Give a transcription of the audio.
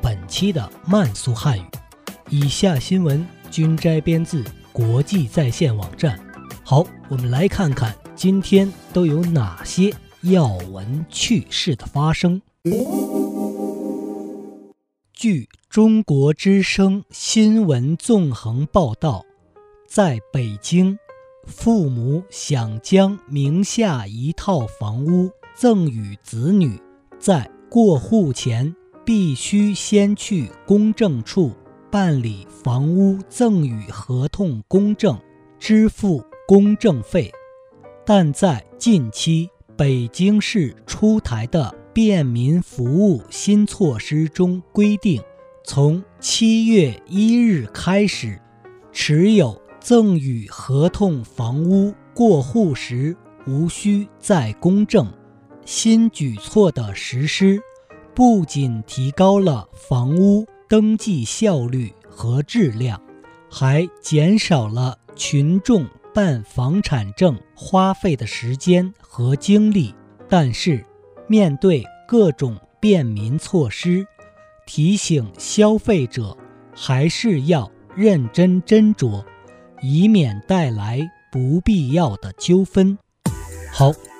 本期的慢速汉语。以下新闻均摘编自国际在线网站。好，我们来看看今天都有哪些要闻趣事的发生。据中国之声新闻纵横报道，在北京，父母想将名下一套房屋。赠与子女，在过户前必须先去公证处办理房屋赠与合同公证，支付公证费。但在近期北京市出台的便民服务新措施中规定，从七月一日开始，持有赠与合同房屋过户时无需再公证。新举措的实施，不仅提高了房屋登记效率和质量，还减少了群众办房产证花费的时间和精力。但是，面对各种便民措施，提醒消费者还是要认真斟酌，以免带来不必要的纠纷。好。